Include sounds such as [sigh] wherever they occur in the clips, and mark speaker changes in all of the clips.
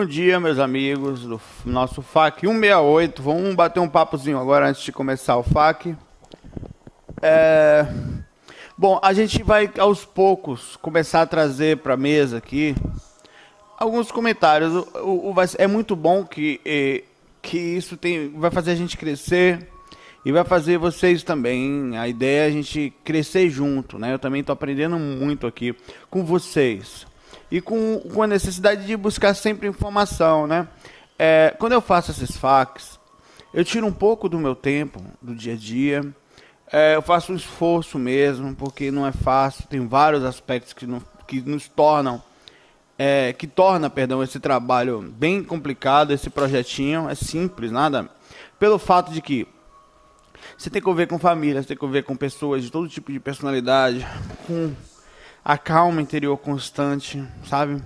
Speaker 1: Bom dia, meus amigos do nosso FAC 168. Vamos bater um papozinho agora antes de começar o FAC. É... Bom, a gente vai aos poucos começar a trazer para a mesa aqui alguns comentários. O, o, o, é muito bom que, que isso tem, vai fazer a gente crescer e vai fazer vocês também. A ideia é a gente crescer junto, né? Eu também estou aprendendo muito aqui com vocês e com, com a necessidade de buscar sempre informação, né? É, quando eu faço esses fax, eu tiro um pouco do meu tempo, do dia a dia, é, eu faço um esforço mesmo, porque não é fácil, tem vários aspectos que, não, que nos tornam, é, que torna, perdão, esse trabalho bem complicado, esse projetinho, é simples, nada, pelo fato de que você tem que conviver com família, você tem que conviver com pessoas de todo tipo de personalidade, com a calma interior constante, sabe?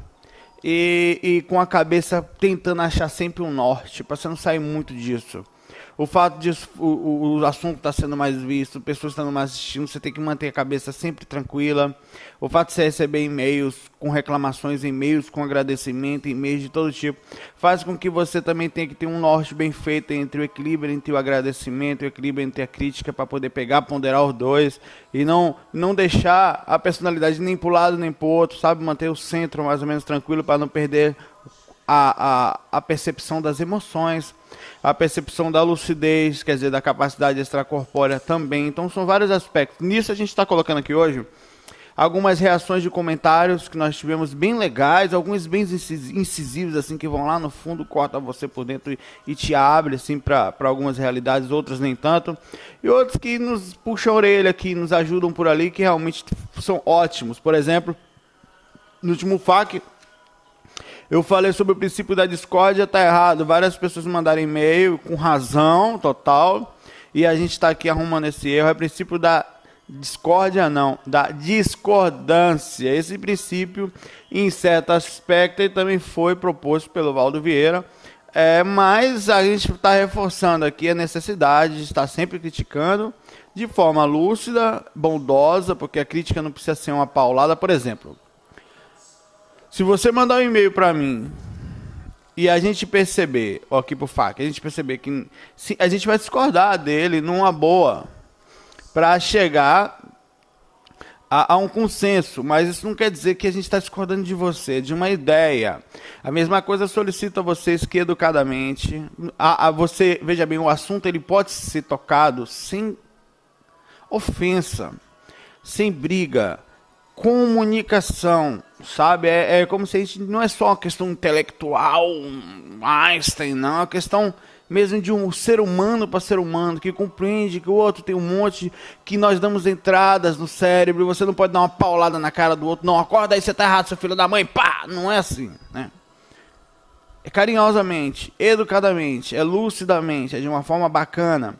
Speaker 1: E, e com a cabeça tentando achar sempre um norte, para você não sair muito disso o fato de o, o assunto estar tá sendo mais visto, pessoas estando mais assistindo, você tem que manter a cabeça sempre tranquila. O fato de você receber e-mails com reclamações, e-mails com agradecimento, e-mails de todo tipo, faz com que você também tenha que ter um norte bem feito entre o equilíbrio entre o agradecimento o equilíbrio entre a crítica para poder pegar, ponderar os dois e não não deixar a personalidade nem para um lado nem para outro, sabe? Manter o centro mais ou menos tranquilo para não perder a, a, a percepção das emoções a percepção da lucidez, quer dizer, da capacidade extracorpórea também. Então são vários aspectos. Nisso a gente está colocando aqui hoje algumas reações de comentários que nós tivemos bem legais, alguns bem incisivos assim que vão lá no fundo, corta você por dentro e, e te abre assim para algumas realidades, outras nem tanto. E outros que nos puxam a orelha, que nos ajudam por ali, que realmente são ótimos. Por exemplo, no último FAQ, eu falei sobre o princípio da discórdia, tá errado. Várias pessoas mandaram e-mail com razão total. E a gente está aqui arrumando esse erro. É princípio da discórdia, não, da discordância. Esse princípio, em certo aspecto, também foi proposto pelo Valdo Vieira. É, mas a gente está reforçando aqui a necessidade de estar sempre criticando de forma lúcida, bondosa, porque a crítica não precisa ser uma paulada. Por exemplo, se você mandar um e-mail para mim e a gente perceber, ó, aqui pro FAC, a gente perceber que se, a gente vai discordar dele numa boa para chegar a, a, um consenso, mas isso não quer dizer que a gente está discordando de você, de uma ideia. A mesma coisa solicito a vocês que educadamente, a, a você, veja bem, o assunto ele pode ser tocado sem ofensa, sem briga, comunicação, sabe? É, é, como se a gente não é só uma questão intelectual, Einstein, não, é uma questão mesmo de um ser humano para ser humano, que compreende que o outro tem um monte, que nós damos entradas no cérebro, você não pode dar uma paulada na cara do outro, não, acorda aí, você tá errado, seu filho da mãe, pá, não é assim, né? É carinhosamente, educadamente, é lucidamente, é de uma forma bacana.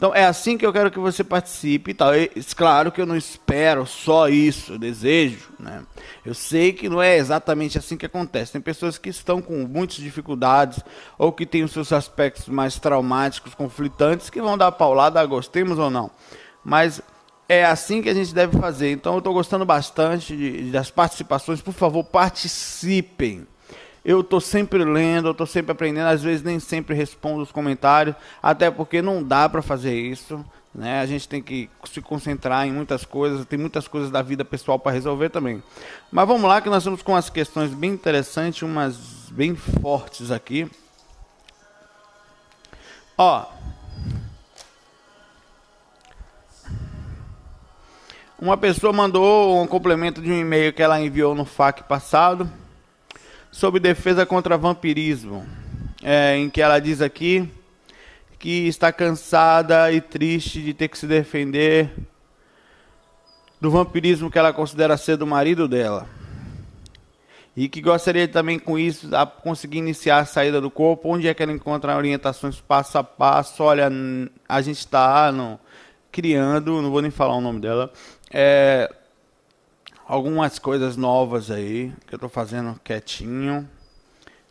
Speaker 1: Então é assim que eu quero que você participe e tal. E, claro que eu não espero só isso, eu desejo, né? Eu sei que não é exatamente assim que acontece. Tem pessoas que estão com muitas dificuldades ou que têm os seus aspectos mais traumáticos, conflitantes, que vão dar paulada, gostemos ou não. Mas é assim que a gente deve fazer. Então eu estou gostando bastante de, das participações. Por favor, participem. Eu estou sempre lendo, eu estou sempre aprendendo, às vezes nem sempre respondo os comentários, até porque não dá para fazer isso. Né? A gente tem que se concentrar em muitas coisas, tem muitas coisas da vida pessoal para resolver também. Mas vamos lá, que nós estamos com umas questões bem interessantes, umas bem fortes aqui. Ó. Uma pessoa mandou um complemento de um e-mail que ela enviou no FAQ passado sobre defesa contra vampirismo, é, em que ela diz aqui que está cansada e triste de ter que se defender do vampirismo que ela considera ser do marido dela. E que gostaria também com isso a conseguir iniciar a saída do corpo, onde é que ela encontra orientações passo a passo. Olha, a gente está criando, não vou nem falar o nome dela, é, algumas coisas novas aí que eu estou fazendo quietinho.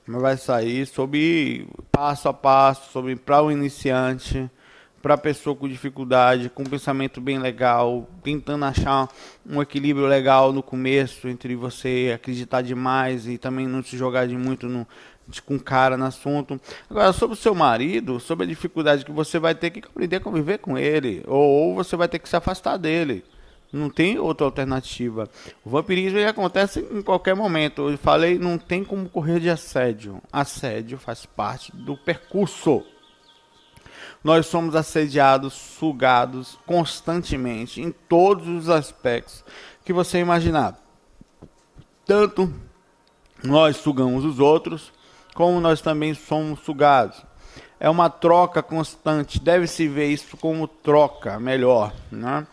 Speaker 1: Mas vai sair sobre passo a passo, sobre para o iniciante para pessoa com dificuldade, com um pensamento bem legal, tentando achar um equilíbrio legal no começo entre você acreditar demais e também não se jogar de muito no, com cara no assunto. Agora, sobre o seu marido, sobre a dificuldade que você vai ter que aprender a conviver com ele, ou você vai ter que se afastar dele. Não tem outra alternativa. O vampirismo ele acontece em qualquer momento. Eu falei, não tem como correr de assédio. Assédio faz parte do percurso nós somos assediados, sugados constantemente em todos os aspectos que você imaginar. Tanto nós sugamos os outros, como nós também somos sugados. É uma troca constante, deve-se ver isso como troca, melhor. Né?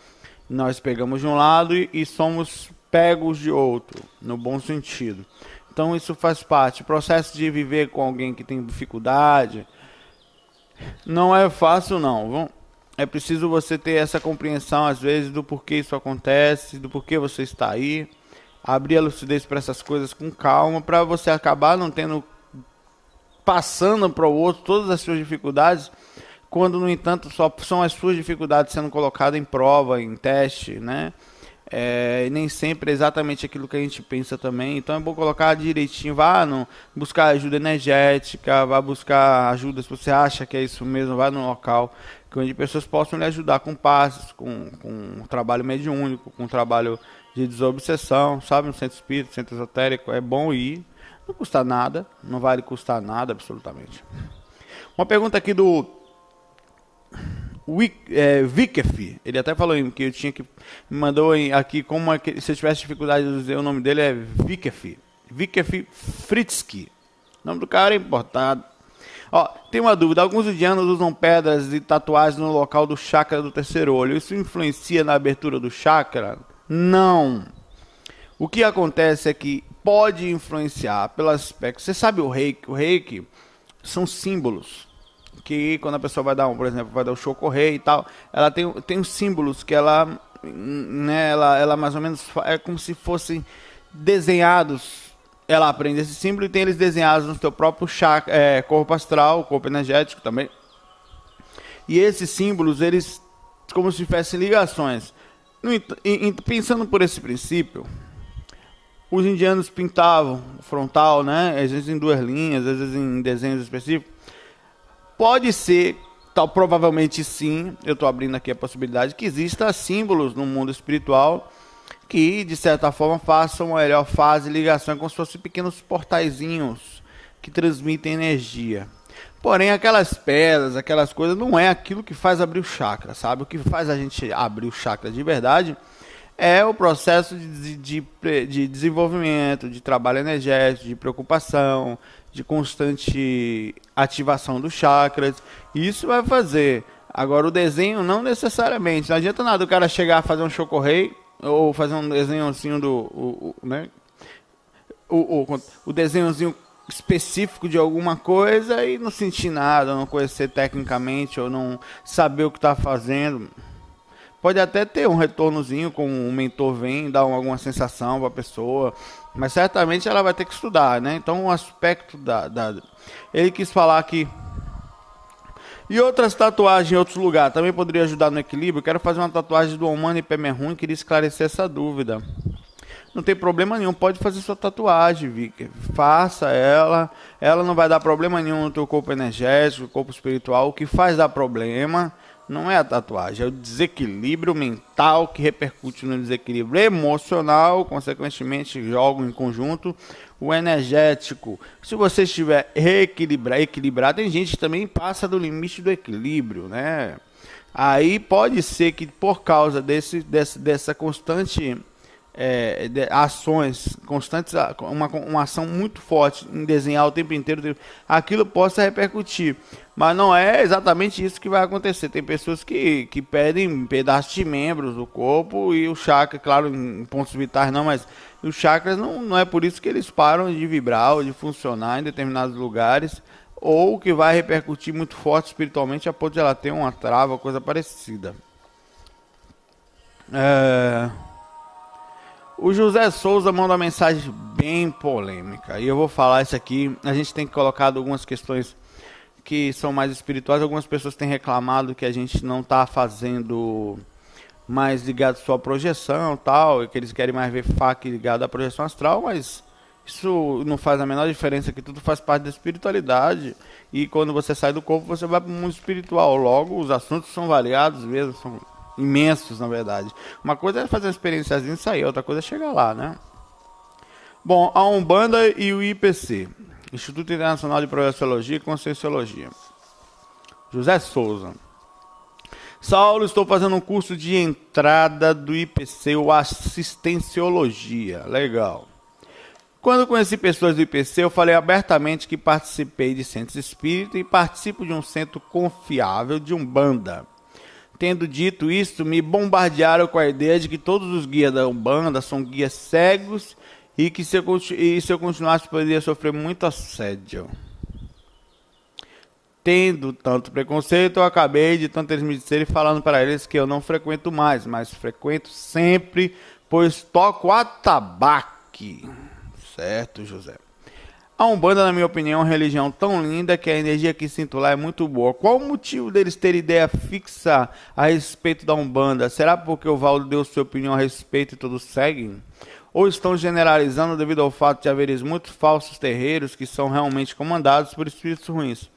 Speaker 1: Nós pegamos de um lado e, e somos pegos de outro, no bom sentido. Então isso faz parte. O processo de viver com alguém que tem dificuldade, não é fácil, não. É preciso você ter essa compreensão, às vezes, do porquê isso acontece, do porquê você está aí. Abrir a lucidez para essas coisas com calma, para você acabar não tendo. passando para o outro todas as suas dificuldades, quando, no entanto, só são as suas dificuldades sendo colocadas em prova, em teste, né? É, nem sempre é exatamente aquilo que a gente pensa também. Então é bom colocar direitinho, vá no, buscar ajuda energética, vá buscar ajuda se você acha que é isso mesmo, vá no local onde pessoas possam lhe ajudar com passos, com, com um trabalho mediúnico, com um trabalho de desobsessão, sabe? No centro espírita, centro esotérico, é bom ir, não custa nada, não vale custar nada absolutamente. Uma pergunta aqui do é, Vikef, ele até falou que eu tinha que. Me mandou aqui como é se eu tivesse dificuldade de dizer o nome dele, é Vikef. Vikef Fritzky. O nome do cara é importado. Ó, tem uma dúvida: alguns indianos usam pedras e tatuagens no local do chakra do terceiro olho. Isso influencia na abertura do chakra? Não. O que acontece é que pode influenciar pelo aspecto. Você sabe o reiki? O reiki são símbolos que quando a pessoa vai dar um, por exemplo, vai dar o show correr e tal, ela tem, tem os símbolos que ela, né, ela, ela mais ou menos é como se fossem desenhados. Ela aprende esse símbolo e tem eles desenhados no seu próprio chakra, é, corpo astral, corpo energético também. E esses símbolos, eles como se tivessem ligações. pensando por esse princípio, os indianos pintavam frontal, né? Às vezes em duas linhas, às vezes em desenhos específicos Pode ser, tal, provavelmente sim, eu estou abrindo aqui a possibilidade que exista símbolos no mundo espiritual que, de certa forma, façam uma melhor fase ligação como se fossem pequenos portaizinhos que transmitem energia. Porém, aquelas pedras, aquelas coisas, não é aquilo que faz abrir o chakra, sabe? O que faz a gente abrir o chakra de verdade é o processo de, de, de desenvolvimento, de trabalho energético, de preocupação, de constante ativação dos chakras. Isso vai fazer. Agora, o desenho não necessariamente. Não adianta nada o cara chegar a fazer um chocorrei ou fazer um desenhozinho do. O, o né? o, o, o desenhozinho específico de alguma coisa e não sentir nada, não conhecer tecnicamente ou não saber o que está fazendo. Pode até ter um retornozinho com o mentor vem, dar alguma sensação para a pessoa, mas certamente ela vai ter que estudar, né? Então o aspecto da, da... ele quis falar que e outras tatuagens em outros lugares também poderia ajudar no equilíbrio. Quero fazer uma tatuagem do Omani Pemerrum e queria esclarecer essa dúvida. Não tem problema nenhum, pode fazer sua tatuagem, Vicky. Faça ela. Ela não vai dar problema nenhum no teu corpo energético, corpo espiritual. O que faz dar problema não é a tatuagem, é o desequilíbrio mental que repercute no desequilíbrio emocional, consequentemente joga em conjunto o energético. Se você estiver reequilibrado, equilibrado, tem gente que também passa do limite do equilíbrio, né? Aí pode ser que por causa desse, desse dessa constante é, de, ações constantes, uma, uma ação muito forte em desenhar o tempo inteiro, aquilo possa repercutir. Mas não é exatamente isso que vai acontecer. Tem pessoas que, que pedem pedaços de membros do corpo e o chakra, claro, em pontos vitais não, mas os chakras não, não é por isso que eles param de vibrar ou de funcionar em determinados lugares ou que vai repercutir muito forte espiritualmente a ponto de ela ter uma trava, coisa parecida. É... O José Souza manda uma mensagem bem polêmica. E eu vou falar isso aqui. A gente tem colocado algumas questões que são mais espirituais. Algumas pessoas têm reclamado que a gente não está fazendo mais ligado só à projeção tal, e que eles querem mais ver FAQ ligado à projeção astral, mas isso não faz a menor diferença, que tudo faz parte da espiritualidade. E quando você sai do corpo, você vai para o mundo espiritual. Logo, os assuntos são variados mesmo, são imensos, na verdade. Uma coisa é fazer uma experiência e sair, outra coisa é chegar lá, né? Bom, a Umbanda e o IPC, Instituto Internacional de Projeciologia e Conscienciologia. José Souza. Saulo, estou fazendo um curso de entrada do IPC, o Assistenciologia. Legal. Quando conheci pessoas do IPC, eu falei abertamente que participei de centros espíritas e participo de um centro confiável de Umbanda. Tendo dito isso, me bombardearam com a ideia de que todos os guias da Umbanda são guias cegos e que se eu, e se eu continuasse poderia sofrer muito assédio. Tendo tanto preconceito, eu acabei de tanto eles me disserem falando para eles que eu não frequento mais, mas frequento sempre, pois toco atabaque. Certo, José? A Umbanda, na minha opinião, é uma religião tão linda que a energia que sinto lá é muito boa. Qual o motivo deles terem ideia fixa a respeito da Umbanda? Será porque o Valdo deu sua opinião a respeito e todos seguem? Ou estão generalizando devido ao fato de haveres muitos falsos terreiros que são realmente comandados por espíritos ruins?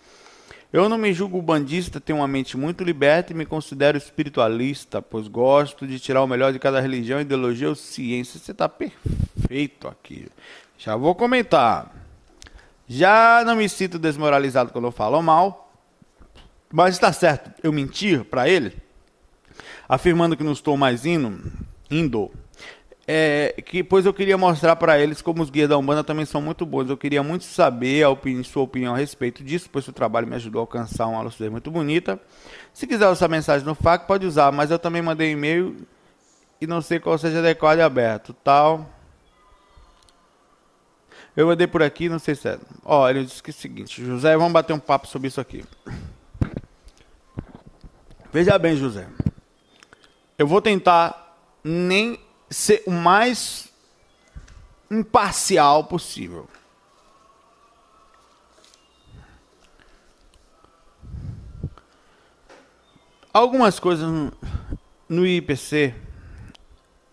Speaker 1: Eu não me julgo bandista, tenho uma mente muito liberta e me considero espiritualista, pois gosto de tirar o melhor de cada religião, ideologia ou ciência. Você está perfeito aqui. Já vou comentar. Já não me sinto desmoralizado quando eu falo mal, mas está certo eu mentir para ele, afirmando que não estou mais indo, indo é, que pois eu queria mostrar para eles como os guias da Umbanda também são muito bons. Eu queria muito saber a opinião, sua opinião a respeito disso, pois o trabalho me ajudou a alcançar uma lucidez muito bonita. Se quiser usar mensagem no FAQ, pode usar, mas eu também mandei e-mail e não sei qual seja adequado e aberto, tal. Eu andei por aqui, não sei se é. Ó, ele disse que é o seguinte, José, vamos bater um papo sobre isso aqui. Veja bem, José. Eu vou tentar nem ser o mais imparcial possível. Algumas coisas no IPC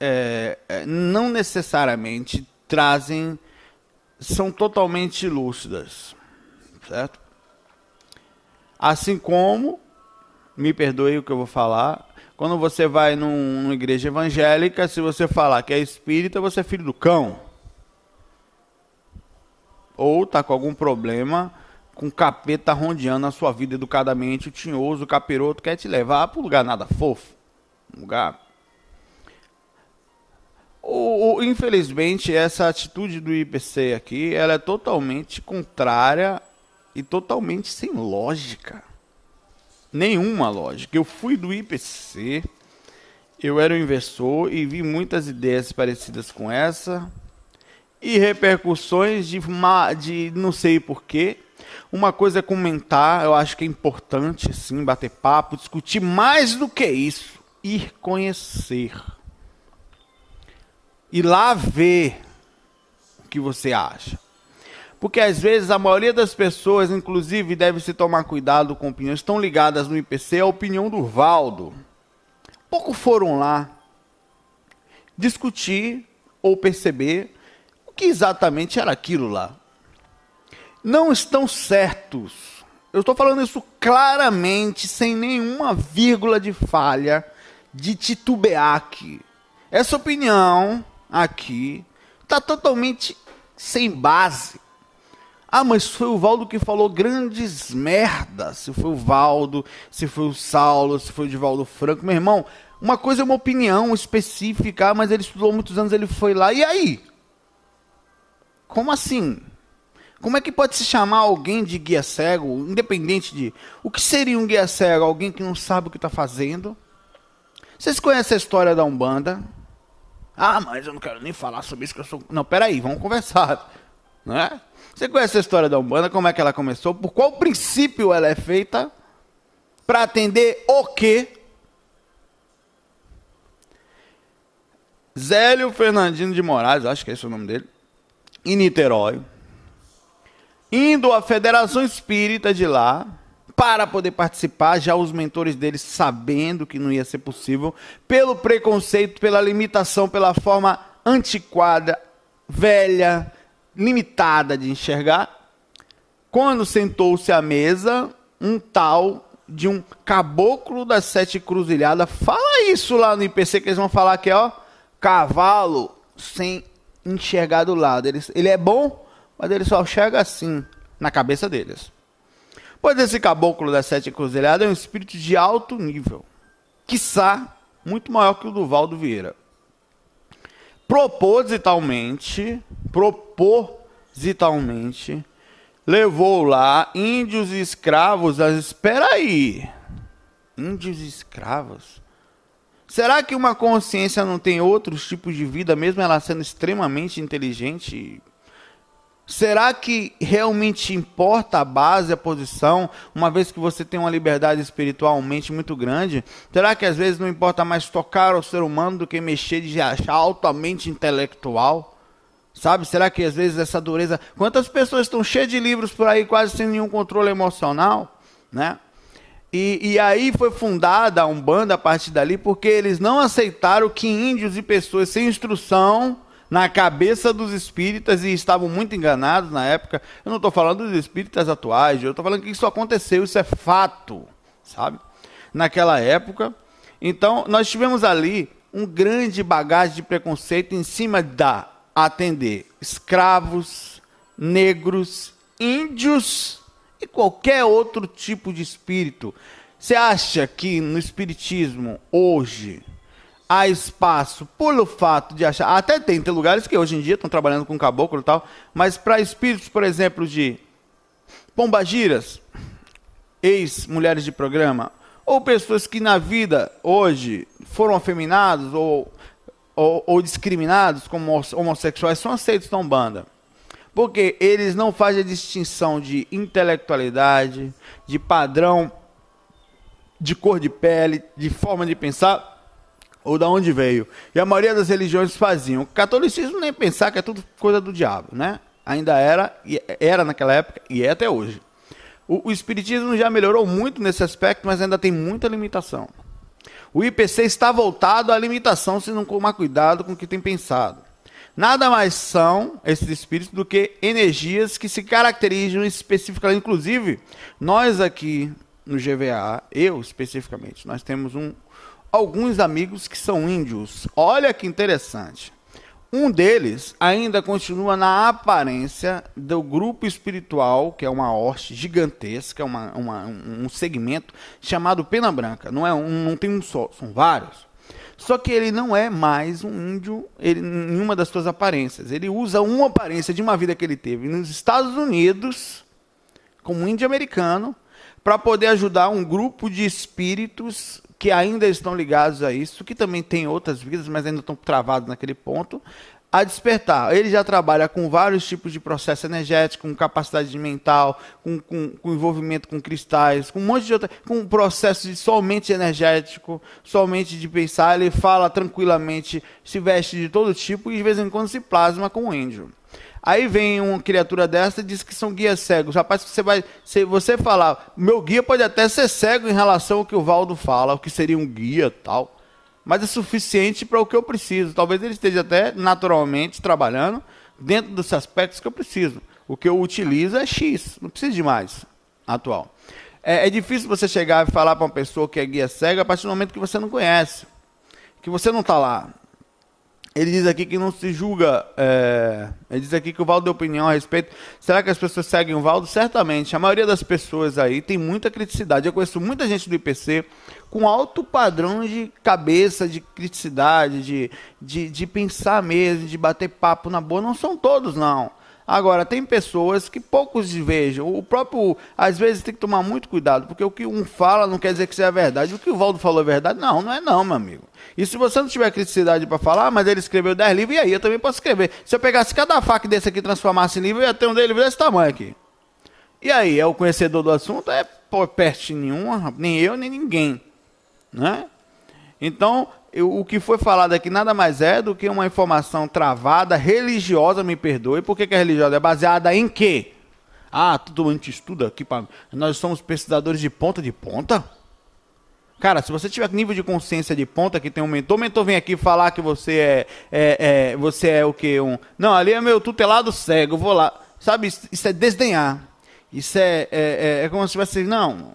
Speaker 1: é, é, não necessariamente trazem são totalmente lúcidas, certo? Assim como, me perdoe o que eu vou falar, quando você vai num, numa igreja evangélica, se você falar que é espírita, você é filho do cão. Ou está com algum problema, com capeta rondeando a sua vida educadamente, o tinhoso, o capiroto quer te levar para um lugar nada fofo. Um lugar o, o, infelizmente, essa atitude do IPC aqui, ela é totalmente contrária e totalmente sem lógica. Nenhuma lógica. Eu fui do IPC, eu era um investidor e vi muitas ideias parecidas com essa e repercussões de, de não sei porquê. Uma coisa é comentar, eu acho que é importante sim bater papo, discutir mais do que isso, ir conhecer e lá ver o que você acha. Porque às vezes a maioria das pessoas, inclusive, deve se tomar cuidado com opiniões, estão ligadas no IPC a opinião do Valdo. Pouco foram lá discutir ou perceber o que exatamente era aquilo lá. Não estão certos. Eu estou falando isso claramente, sem nenhuma vírgula de falha, de titubear aqui. Essa opinião aqui está totalmente sem base. Ah, mas foi o Valdo que falou grandes merdas. Se foi o Valdo, se foi o Saulo, se foi o Divaldo Franco. Meu irmão, uma coisa é uma opinião específica, mas ele estudou muitos anos, ele foi lá. E aí? Como assim? Como é que pode se chamar alguém de guia cego, independente de. O que seria um guia cego? Alguém que não sabe o que está fazendo? Vocês conhecem a história da Umbanda? Ah, mas eu não quero nem falar sobre isso que eu sou. Não, peraí, vamos conversar. Né? Você conhece a história da Umbanda? Como é que ela começou? Por qual princípio ela é feita? Para atender o quê? Zélio Fernandino de Moraes, acho que é esse o nome dele, em Niterói, indo à Federação Espírita de lá, para poder participar, já os mentores dele sabendo que não ia ser possível, pelo preconceito, pela limitação, pela forma antiquada, velha, limitada de enxergar. Quando sentou-se à mesa, um tal de um caboclo das sete cruzilhadas, fala isso lá no IPC que eles vão falar que é, ó, cavalo sem enxergar do lado. Ele, ele é bom, mas ele só enxerga assim, na cabeça deles. Pois esse caboclo das sete encruzilhadas é um espírito de alto nível, quiçá muito maior que o do Valdo Vieira. Propositalmente, propositalmente, levou lá índios e escravos. A... Espera aí, índios e escravos? Será que uma consciência não tem outros tipos de vida, mesmo ela sendo extremamente inteligente Será que realmente importa a base, a posição, uma vez que você tem uma liberdade espiritualmente muito grande? Será que às vezes não importa mais tocar o ser humano do que mexer de achar altamente intelectual? Sabe? Será que às vezes essa dureza. Quantas pessoas estão cheias de livros por aí, quase sem nenhum controle emocional? Né? E, e aí foi fundada a Umbanda a partir dali, porque eles não aceitaram que índios e pessoas sem instrução na cabeça dos espíritas e estavam muito enganados na época. Eu não estou falando dos espíritas atuais, eu estou falando que isso aconteceu, isso é fato, sabe? Naquela época. Então, nós tivemos ali um grande bagagem de preconceito em cima da atender escravos, negros, índios e qualquer outro tipo de espírito. Você acha que no espiritismo hoje há espaço pelo fato de achar. Até tem, tem lugares que hoje em dia estão trabalhando com caboclo e tal, mas para espíritos, por exemplo, de pombagiras, ex-mulheres de programa, ou pessoas que na vida hoje foram afeminados ou, ou, ou discriminados como homossexuais, são aceitos na Umbanda. Porque eles não fazem a distinção de intelectualidade, de padrão de cor de pele, de forma de pensar ou da onde veio. E a maioria das religiões faziam. O catolicismo nem pensar que é tudo coisa do diabo, né? Ainda era, era naquela época e é até hoje. O, o espiritismo já melhorou muito nesse aspecto, mas ainda tem muita limitação. O IPC está voltado à limitação se não tomar cuidado com o que tem pensado. Nada mais são esses espíritos do que energias que se caracterizam especificamente. Inclusive, nós aqui no GVA, eu especificamente, nós temos um alguns amigos que são índios. Olha que interessante. Um deles ainda continua na aparência do grupo espiritual, que é uma hoste gigantesca, uma, uma, um segmento chamado Pena Branca. Não, é um, não tem um só, são vários. Só que ele não é mais um índio ele, em uma das suas aparências. Ele usa uma aparência de uma vida que ele teve nos Estados Unidos, como índio americano, para poder ajudar um grupo de espíritos que ainda estão ligados a isso, que também tem outras vidas, mas ainda estão travados naquele ponto, a despertar. Ele já trabalha com vários tipos de processo energético, com capacidade mental, com, com, com envolvimento com cristais, com um monte de outra, com um processo de somente energético, somente de pensar. Ele fala tranquilamente, se veste de todo tipo e de vez em quando se plasma com o índio. Aí vem uma criatura dessa e diz que são guias cegos. Rapaz, você vai. Se você falar, meu guia pode até ser cego em relação ao que o Valdo fala, o que seria um guia tal. Mas é suficiente para o que eu preciso. Talvez ele esteja até naturalmente trabalhando dentro dos aspectos que eu preciso. O que eu utilizo é X, não precisa de mais atual. É, é difícil você chegar e falar para uma pessoa que é guia cega a partir do momento que você não conhece, que você não está lá. Ele diz aqui que não se julga. É... Ele diz aqui que o Valdo deu opinião a respeito. Será que as pessoas seguem o Valdo? Certamente. A maioria das pessoas aí tem muita criticidade. Eu conheço muita gente do IPC com alto padrão de cabeça, de criticidade, de, de, de pensar mesmo, de bater papo na boa. Não são todos, não. Agora, tem pessoas que poucos vejam. O próprio, às vezes, tem que tomar muito cuidado, porque o que um fala não quer dizer que seja verdade. O que o Valdo falou é verdade? Não, não é não, meu amigo. E se você não tiver criticidade para falar, mas ele escreveu 10 livros, e aí eu também posso escrever. Se eu pegasse cada faca desse aqui e transformasse em livro, eu ia ter um livro desse tamanho aqui. E aí, é o conhecedor do assunto? É peste nenhuma, nem eu, nem ninguém. Né? Então, eu, o que foi falado aqui nada mais é do que uma informação travada, religiosa, me perdoe. Por que, é religiosa? É baseada em quê? Ah, tudo a gente estuda aqui para nós somos pesquisadores de ponta de ponta. Cara, se você tiver nível de consciência de ponta, que tem um mentor, o mentor vem aqui falar que você é, é, é você é o que um, não, ali é meu tutelado cego, vou lá, sabe? Isso, é desdenhar. Isso é, é, é, é como se fosse não,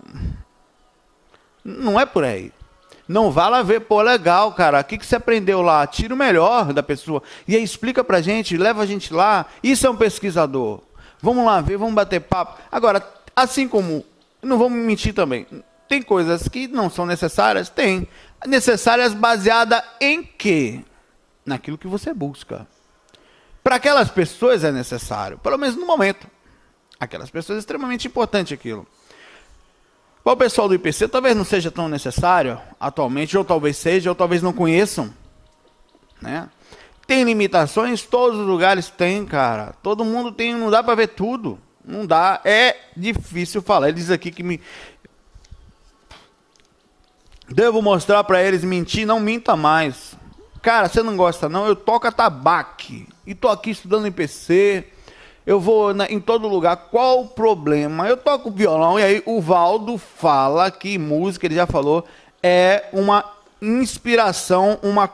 Speaker 1: não é por aí. Não vá lá ver, pô, legal, cara. O que, que você aprendeu lá? Tira o melhor da pessoa. E aí explica pra gente, leva a gente lá. Isso é um pesquisador. Vamos lá ver, vamos bater papo. Agora, assim como. Não vamos mentir também. Tem coisas que não são necessárias? Tem. Necessárias baseada em quê? Naquilo que você busca. Para aquelas pessoas é necessário, pelo menos no momento. Aquelas pessoas é extremamente importante aquilo. Para o pessoal do IPC, talvez não seja tão necessário atualmente, ou talvez seja, ou talvez não conheçam. Né? Tem limitações, todos os lugares tem, cara. Todo mundo tem, não dá para ver tudo. Não dá, é difícil falar. Ele diz aqui que me Devo mostrar para eles mentir, não minta mais. Cara, você não gosta não? Eu toco tabaque e tô aqui estudando IPC eu vou na, em todo lugar. Qual o problema? Eu toco violão e aí o Valdo fala que música, ele já falou, é uma inspiração, uma,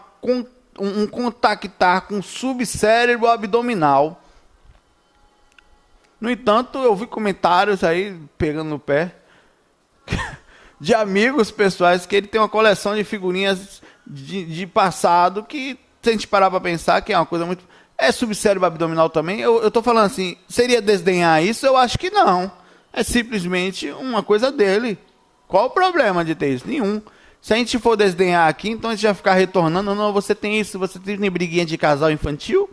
Speaker 1: um contactar com o subcérebro abdominal. No entanto, eu vi comentários aí pegando no pé [laughs] de amigos pessoais que ele tem uma coleção de figurinhas de, de passado que, se a gente parar para pensar, que é uma coisa muito é subcérebro abdominal também? Eu, eu tô falando assim, seria desdenhar isso? Eu acho que não. É simplesmente uma coisa dele. Qual o problema de ter isso? Nenhum. Se a gente for desdenhar aqui, então a gente vai ficar retornando. Não, você tem isso, você tem briguinha de casal infantil?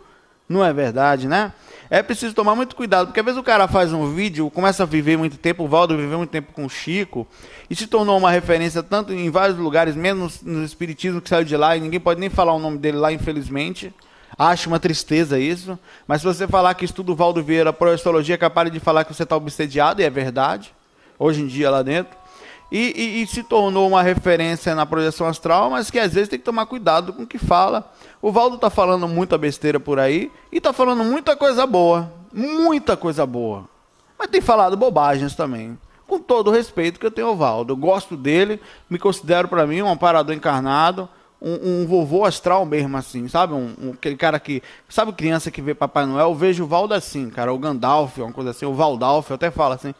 Speaker 1: Não é verdade, né? É preciso tomar muito cuidado, porque às vezes o cara faz um vídeo, começa a viver muito tempo, o Valdo viveu muito tempo com o Chico, e se tornou uma referência tanto em vários lugares, mesmo no, no Espiritismo que saiu de lá, e ninguém pode nem falar o nome dele lá, infelizmente. Acho uma tristeza isso. Mas se você falar que estuda o Valdo Vieira por astrologia, é capaz de falar que você está obsediado, e é verdade. Hoje em dia lá dentro. E, e, e, se tornou uma referência na projeção astral, mas que às vezes tem que tomar cuidado com o que fala. O Valdo está falando muita besteira por aí e está falando muita coisa boa. Muita coisa boa. Mas tem falado bobagens também. Com todo o respeito que eu tenho ao Valdo. Eu gosto dele, me considero para mim um amparador encarnado um, um, vovô astral mesmo, assim, sabe? Um, um, aquele cara que. Sabe criança que vê Papai Noel? Eu vejo o Valdo assim, cara, o Gandalf, uma coisa assim, o Valdalf, eu até falo assim.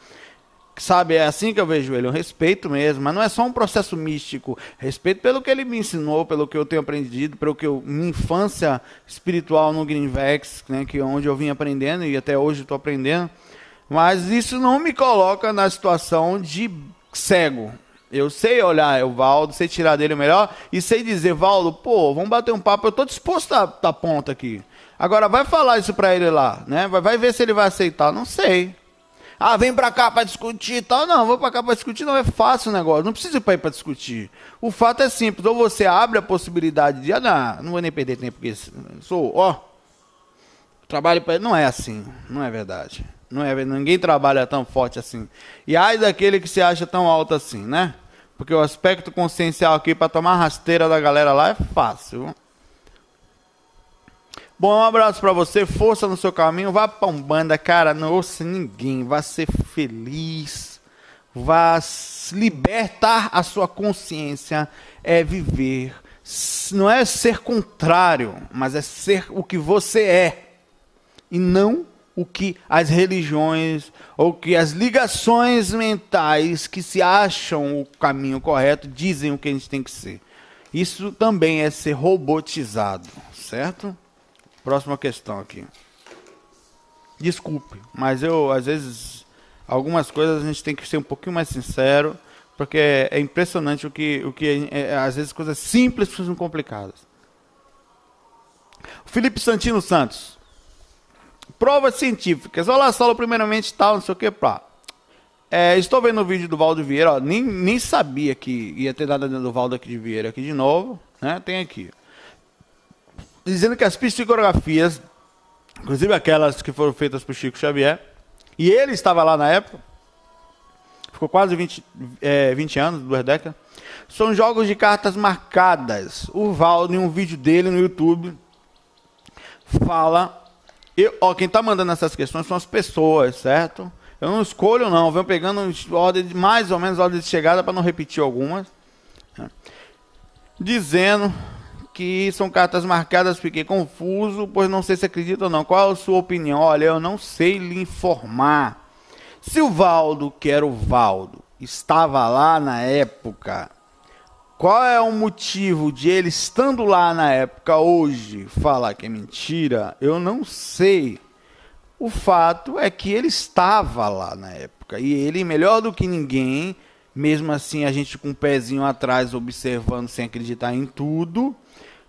Speaker 1: Sabe, é assim que eu vejo ele, um respeito mesmo, mas não é só um processo místico. Respeito pelo que ele me ensinou, pelo que eu tenho aprendido, pelo que eu, minha infância espiritual no Greenvex, né, que é onde eu vim aprendendo e até hoje estou aprendendo. Mas isso não me coloca na situação de cego. Eu sei olhar o Valdo, sei tirar dele o melhor e sei dizer, Valdo, pô, vamos bater um papo, eu tô disposto a dar ponta aqui. Agora vai falar isso para ele lá, né? Vai, vai ver se ele vai aceitar, não sei. Ah, vem pra cá pra discutir e tal. Não, vou pra cá pra discutir, não é fácil o negócio. Não precisa ir pra ir pra discutir. O fato é simples. Ou você abre a possibilidade de, ah, não, não vou nem perder tempo porque sou, ó, trabalho para Não é assim, não é verdade. Não é, ninguém trabalha tão forte assim. E ai daquele que se acha tão alto assim, né? Porque o aspecto consciencial aqui para tomar rasteira da galera lá é fácil. Bom, um abraço para você, força no seu caminho, vá pra Umbanda, cara, não ouça ninguém, vá ser feliz, vá libertar a sua consciência, é viver, não é ser contrário, mas é ser o que você é, e não o que as religiões ou que as ligações mentais que se acham o caminho correto dizem o que a gente tem que ser. Isso também é ser robotizado, certo? Próxima questão aqui. Desculpe, mas eu às vezes algumas coisas a gente tem que ser um pouquinho mais sincero, porque é impressionante o que, o que é, às vezes coisas simples são complicadas. Felipe Santino Santos. Provas científicas. Olá, Saulo, primeiramente tal, não sei o que, pá. É, estou vendo o vídeo do Valdo Vieira, ó, nem, nem sabia que ia ter nada do Valdo aqui de Vieira aqui de novo, né? Tem aqui. Dizendo que as psicografias, inclusive aquelas que foram feitas por Chico Xavier, e ele estava lá na época, ficou quase 20, é, 20 anos, duas décadas, são jogos de cartas marcadas. O Valdo, em um vídeo dele no YouTube, fala. Eu, ó, quem está mandando essas questões são as pessoas, certo? Eu não escolho, não. Eu venho pegando ordem de, mais ou menos ordem de chegada para não repetir algumas. Né? Dizendo que são cartas marcadas, fiquei confuso, pois não sei se acredita ou não. Qual a sua opinião? Olha, eu não sei lhe informar. Se o Valdo, que era o Valdo, estava lá na época qual é o motivo de ele estando lá na época hoje falar que é mentira? Eu não sei. O fato é que ele estava lá na época e ele melhor do que ninguém, mesmo assim a gente com o um pezinho atrás observando sem acreditar em tudo,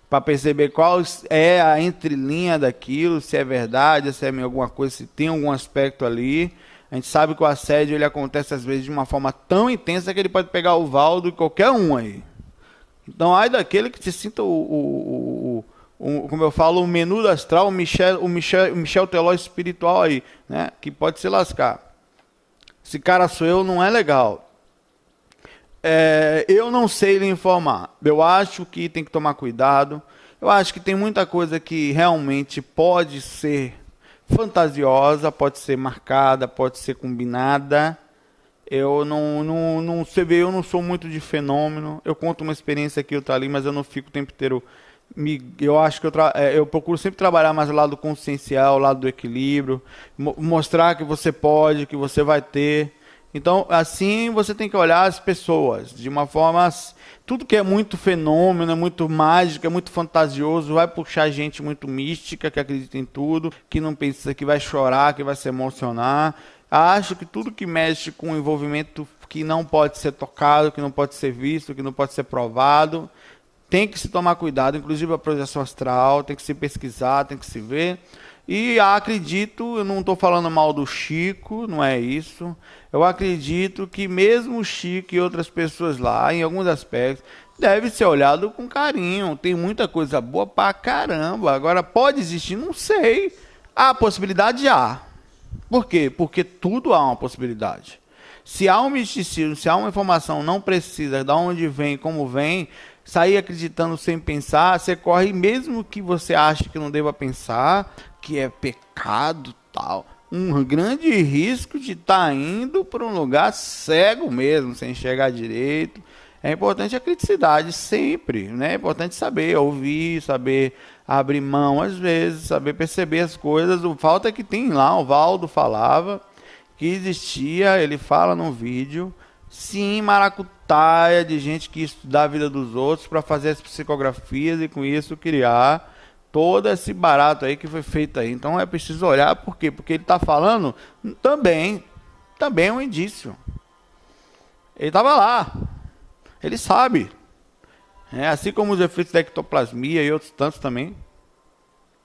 Speaker 1: para perceber qual é a entrelinha daquilo, se é verdade, se é alguma coisa, se tem algum aspecto ali. A gente sabe que o assédio ele acontece às vezes de uma forma tão intensa que ele pode pegar o Valdo e qualquer um aí. Então, ai daquele que se sinta o, o, o, o como eu falo, o menu do astral, o Michel, o Michel, o Michel Teló espiritual aí, né? Que pode se lascar. Esse cara sou eu, não é legal. É, eu não sei lhe informar. Eu acho que tem que tomar cuidado. Eu acho que tem muita coisa que realmente pode ser fantasiosa, pode ser marcada, pode ser combinada. Eu não, não, não, você vê, eu não sou muito de fenômeno. Eu conto uma experiência aqui, outra ali, mas eu não fico o tempo inteiro. Me, eu acho que eu, tra, é, eu procuro sempre trabalhar mais o lado consciencial, o lado do equilíbrio, mo mostrar que você pode, que você vai ter. Então, assim, você tem que olhar as pessoas de uma forma. Tudo que é muito fenômeno, é muito mágico, é muito fantasioso, vai puxar gente muito mística, que acredita em tudo, que não pensa que vai chorar, que vai se emocionar. Acho que tudo que mexe com envolvimento que não pode ser tocado, que não pode ser visto, que não pode ser provado, tem que se tomar cuidado, inclusive a projeção astral, tem que se pesquisar, tem que se ver. E acredito, eu não estou falando mal do Chico, não é isso. Eu acredito que mesmo o Chico e outras pessoas lá, em alguns aspectos, deve ser olhado com carinho. Tem muita coisa boa pra caramba. Agora, pode existir? Não sei. Há possibilidade? Há. Por quê? Porque tudo há uma possibilidade. Se há um misticismo, se há uma informação não precisa de onde vem, como vem, sair acreditando sem pensar, você corre, mesmo que você ache que não deva pensar, que é pecado tal, um grande risco de estar tá indo para um lugar cego mesmo, sem enxergar direito. É importante a criticidade sempre, né? É importante saber ouvir, saber abrir mão às vezes, saber perceber as coisas. O falta é que tem lá, o Valdo falava que existia, ele fala no vídeo, sim, maracutaia de gente que estuda a vida dos outros para fazer as psicografias e com isso criar todo esse barato aí que foi feito aí. Então é preciso olhar por quê? Porque ele está falando também, também é um indício. Ele estava lá. Ele sabe. É, assim como os efeitos da ectoplasmia e outros tantos também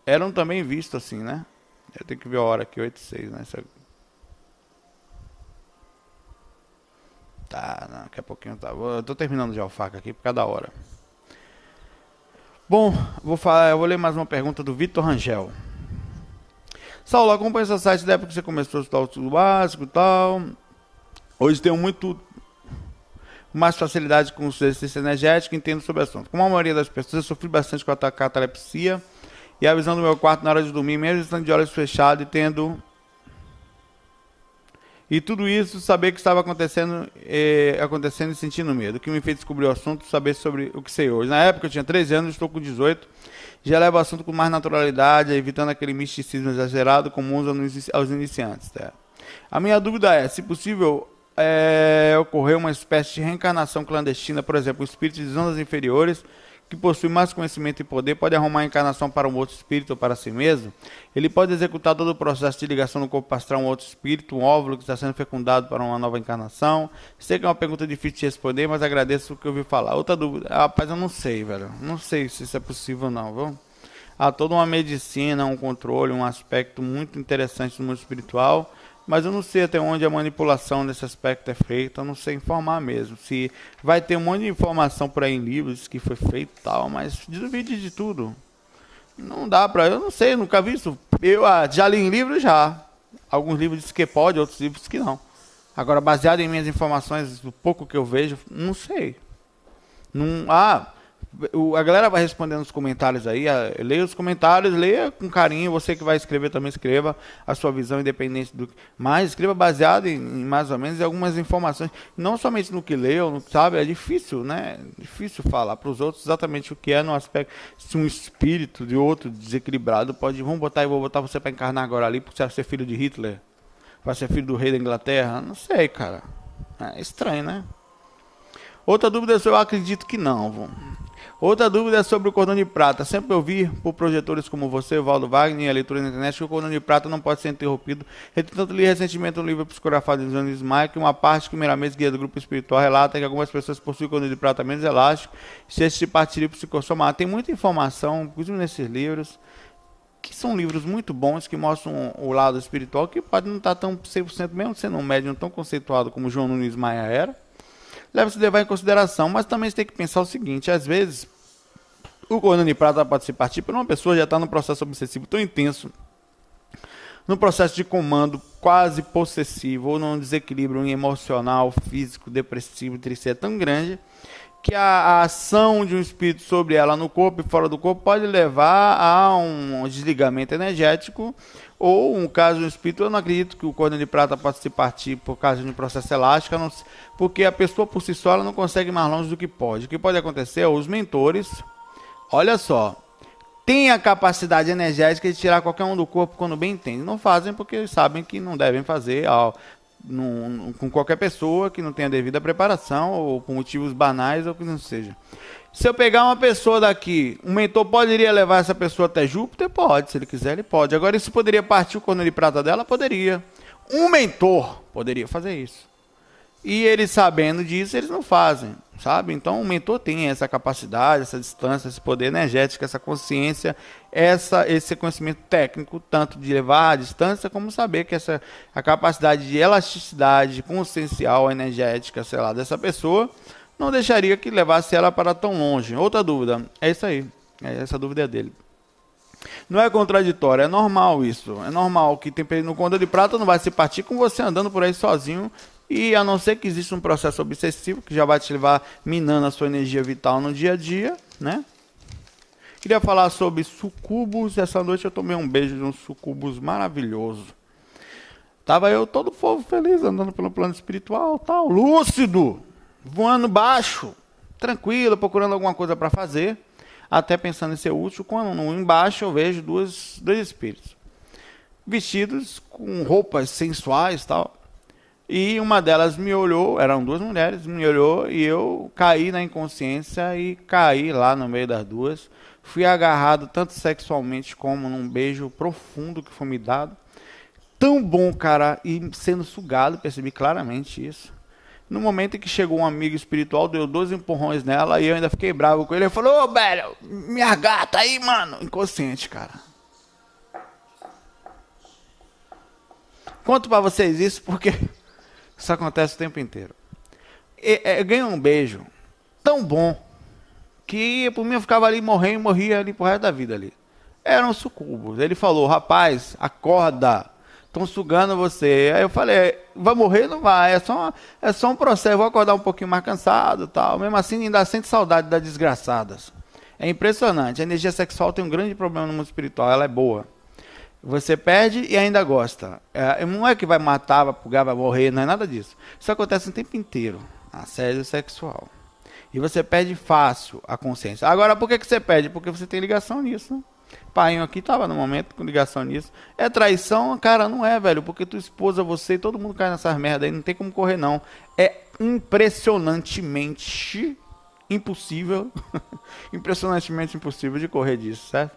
Speaker 1: eram também vistos assim, né? Eu tenho que ver a hora aqui, 8 e 6, né? Tá, não, daqui a pouquinho tá. Eu tô terminando de alfaca aqui por cada hora. Bom, vou falar, eu vou ler mais uma pergunta do Vitor Rangel. Saulo, acompanha esse site da época que você começou a estudar o básico e tal. Hoje tenho muito mais facilidade com o exercício energético e entendo sobre o assunto. Como a maioria das pessoas, eu sofri bastante com a catalepsia e a visão do meu quarto na hora de dormir, mesmo estando de olhos fechados e tendo. E tudo isso, saber que estava acontecendo, eh, acontecendo e sentindo medo. O que me fez descobrir o assunto, saber sobre o que sei hoje. Na época eu tinha 13 anos, estou com 18. Já levo o assunto com mais naturalidade, evitando aquele misticismo exagerado comum aos iniciantes. Tá? A minha dúvida é, se possível, é, ocorreu uma espécie de reencarnação clandestina, por exemplo, espíritos de zonas inferiores que possui mais conhecimento e poder pode arrumar a encarnação para um outro espírito ou para si mesmo? Ele pode executar todo o processo de ligação no corpo astral a um outro espírito, um óvulo que está sendo fecundado para uma nova encarnação? Sei que é uma pergunta difícil de responder, mas agradeço o que eu ouvi falar. Outra dúvida. Ah, rapaz, eu não sei, velho. Não sei se isso é possível ou não, viu? Há toda uma medicina, um controle, um aspecto muito interessante no mundo espiritual mas eu não sei até onde a manipulação desse aspecto é feita, eu não sei informar mesmo. Se vai ter um monte de informação por aí em livros que foi feito e tal, mas duvide de tudo. Não dá pra. Eu não sei, nunca vi isso. Eu ah, já li em livros já. Alguns livros dizem que pode, outros livros que não. Agora, baseado em minhas informações, do pouco que eu vejo, não sei. Não, ah, o, a galera vai respondendo nos comentários aí. A, leia os comentários, leia com carinho. Você que vai escrever também escreva a sua visão independente do. Mas escreva baseado em, em mais ou menos em algumas informações. Não somente no que leu, sabe? É difícil, né? Difícil falar para os outros exatamente o que é no aspecto. Se um espírito de outro desequilibrado pode. Vamos botar e vou botar você para encarnar agora ali, porque você vai ser filho de Hitler. Vai ser filho do rei da Inglaterra. Não sei, cara. É estranho, né? Outra dúvida é eu acredito que não. Outra dúvida é sobre o cordão de prata. Sempre ouvi por projetores como você, Valdo Wagner, e a leitura na internet, que o cordão de prata não pode ser interrompido. Entretanto, li recentemente um livro psicografado de Jones Mike, uma parte que meramente guia do grupo espiritual relata que algumas pessoas possuem cordão de prata menos elástico, se esse partir psicossomar. Tem muita informação, inclusive nesses livros, que são livros muito bons, que mostram o lado espiritual, que pode não estar tão 100%, mesmo sendo um médium tão conceituado como João Nunes Maia era deve se levar em consideração. Mas também você tem que pensar o seguinte: às vezes, o de prata pode se partir por uma pessoa já está num processo obsessivo tão intenso, num processo de comando quase possessivo, ou num desequilíbrio emocional, físico, depressivo, triste, é tão grande que a, a, ação de um espírito sobre ela no corpo e fora do corpo pode levar a um desligamento energético ou um caso de um espírito, eu não acredito que o cordão de prata possa se partir por causa de um processo elástico, não, porque a pessoa por si só não consegue ir mais longe do que pode. O que pode acontecer é os mentores, olha só, têm a capacidade energética de tirar qualquer um do corpo quando bem entende. Não fazem porque sabem que não devem fazer ao, num, com qualquer pessoa que não tenha devida preparação ou por motivos banais ou que não seja. Se eu pegar uma pessoa daqui, um mentor poderia levar essa pessoa até Júpiter? Pode, se ele quiser, ele pode. Agora, isso poderia partir o corno de prata dela? Poderia. Um mentor poderia fazer isso. E eles sabendo disso, eles não fazem, sabe? Então, o mentor tem essa capacidade, essa distância, esse poder energético, essa consciência, essa, esse conhecimento técnico, tanto de levar a distância, como saber que essa a capacidade de elasticidade consciencial, energética, sei lá, dessa pessoa não deixaria que levasse ela para tão longe. Outra dúvida, é isso aí. É essa dúvida é dele. Não é contraditório, é normal isso. É normal que tem no conta de prata não vai se partir com você andando por aí sozinho e a não ser que exista um processo obsessivo que já vai te levar minando a sua energia vital no dia a dia, né? Queria falar sobre sucubus. Essa noite eu tomei um beijo de um sucubus maravilhoso. Tava eu todo fofo feliz andando pelo plano espiritual, tal, lúcido voando baixo, tranquilo, procurando alguma coisa para fazer, até pensando em ser útil, quando embaixo eu vejo duas, dois espíritos, vestidos com roupas sensuais tal. E uma delas me olhou, eram duas mulheres, me olhou e eu caí na inconsciência e caí lá no meio das duas. Fui agarrado tanto sexualmente como num beijo profundo que foi me dado. Tão bom, cara, e sendo sugado, percebi claramente isso. No momento em que chegou um amigo espiritual, deu dois empurrões nela e eu ainda fiquei bravo com ele. Ele falou: Ô, velho, minha gata aí, mano. Inconsciente, cara. Conto para vocês isso porque [laughs] isso acontece o tempo inteiro. É, eu ganhei um beijo tão bom que por mim eu ficava ali morrendo e morria ali pro resto da vida ali. Eram sucubos. Ele falou: rapaz, acorda estão sugando você. Aí eu falei, vai morrer? Não vai, é só, é só um processo, vou acordar um pouquinho mais cansado tal. Mesmo assim, ainda sente saudade das desgraçadas. É impressionante, a energia sexual tem um grande problema no mundo espiritual, ela é boa. Você perde e ainda gosta. É, não é que vai matar, vai pugar, vai morrer, não é nada disso. Isso acontece o tempo inteiro, assédio sexual. E você perde fácil a consciência. Agora, por que, que você perde? Porque você tem ligação nisso. Né? Painho aqui tava no momento com ligação nisso. É traição? Cara, não é, velho. Porque tua esposa, você todo mundo cai nessas merda aí. Não tem como correr, não. É impressionantemente impossível, [laughs] impressionantemente impossível de correr disso, certo?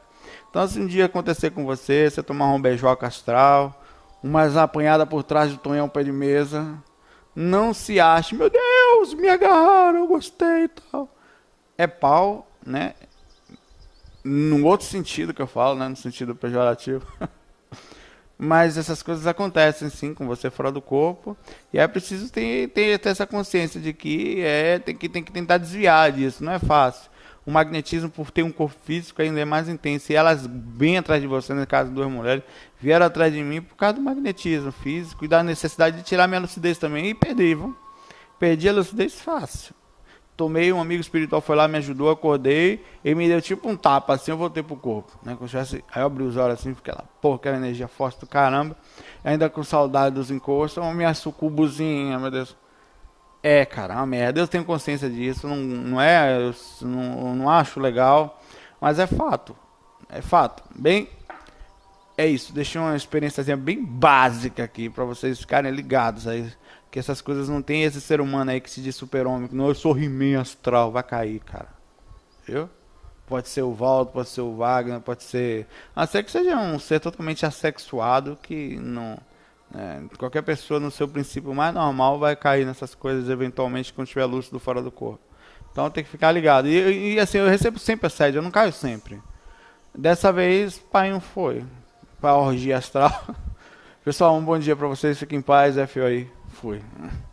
Speaker 1: Então, se um dia acontecer com você, você tomar um beijoca astral, umas apanhada por trás do tonhão pé de mesa, não se ache, meu Deus, me agarraram, eu gostei e tal. É pau, né? Num outro sentido que eu falo, né? No sentido pejorativo. [laughs] Mas essas coisas acontecem sim com você fora do corpo. E é preciso ter, ter, ter essa consciência de que é tem que, tem que tentar desviar disso. Não é fácil. O magnetismo, por ter um corpo físico, ainda é mais intenso. E elas bem atrás de você, no caso duas mulheres, vieram atrás de mim por causa do magnetismo físico e da necessidade de tirar minha lucidez também. E perdi, viu? Perdi a lucidez fácil tomei, um amigo espiritual foi lá, me ajudou, acordei, e me deu tipo um tapa, assim, eu voltei pro corpo, né, como tivesse, aí eu abri os olhos assim, fiquei lá, porra, aquela energia forte do caramba, ainda com saudade dos encostos, uma minha sucubuzinha, meu Deus. É, cara, uma merda, eu tenho consciência disso, não, não é, eu não, não acho legal, mas é fato, é fato, bem... É isso, deixei uma experiência bem básica aqui para vocês ficarem ligados aí que essas coisas não tem esse ser humano aí que se diz super-homem. Não, eu sou he astral. Vai cair, cara. Viu? Pode ser o Valdo, pode ser o Wagner, pode ser. A ser que seja um ser totalmente assexuado que não. É, qualquer pessoa no seu princípio mais normal vai cair nessas coisas eventualmente quando estiver lúcido fora do corpo. Então tem que ficar ligado. E, e assim, eu recebo sempre assédio, eu não caio sempre. Dessa vez, pai não foi. Pra orgia astral. [laughs] Pessoal, um bom dia para vocês, fiquem em paz. Foi.
Speaker 2: Bem-vindos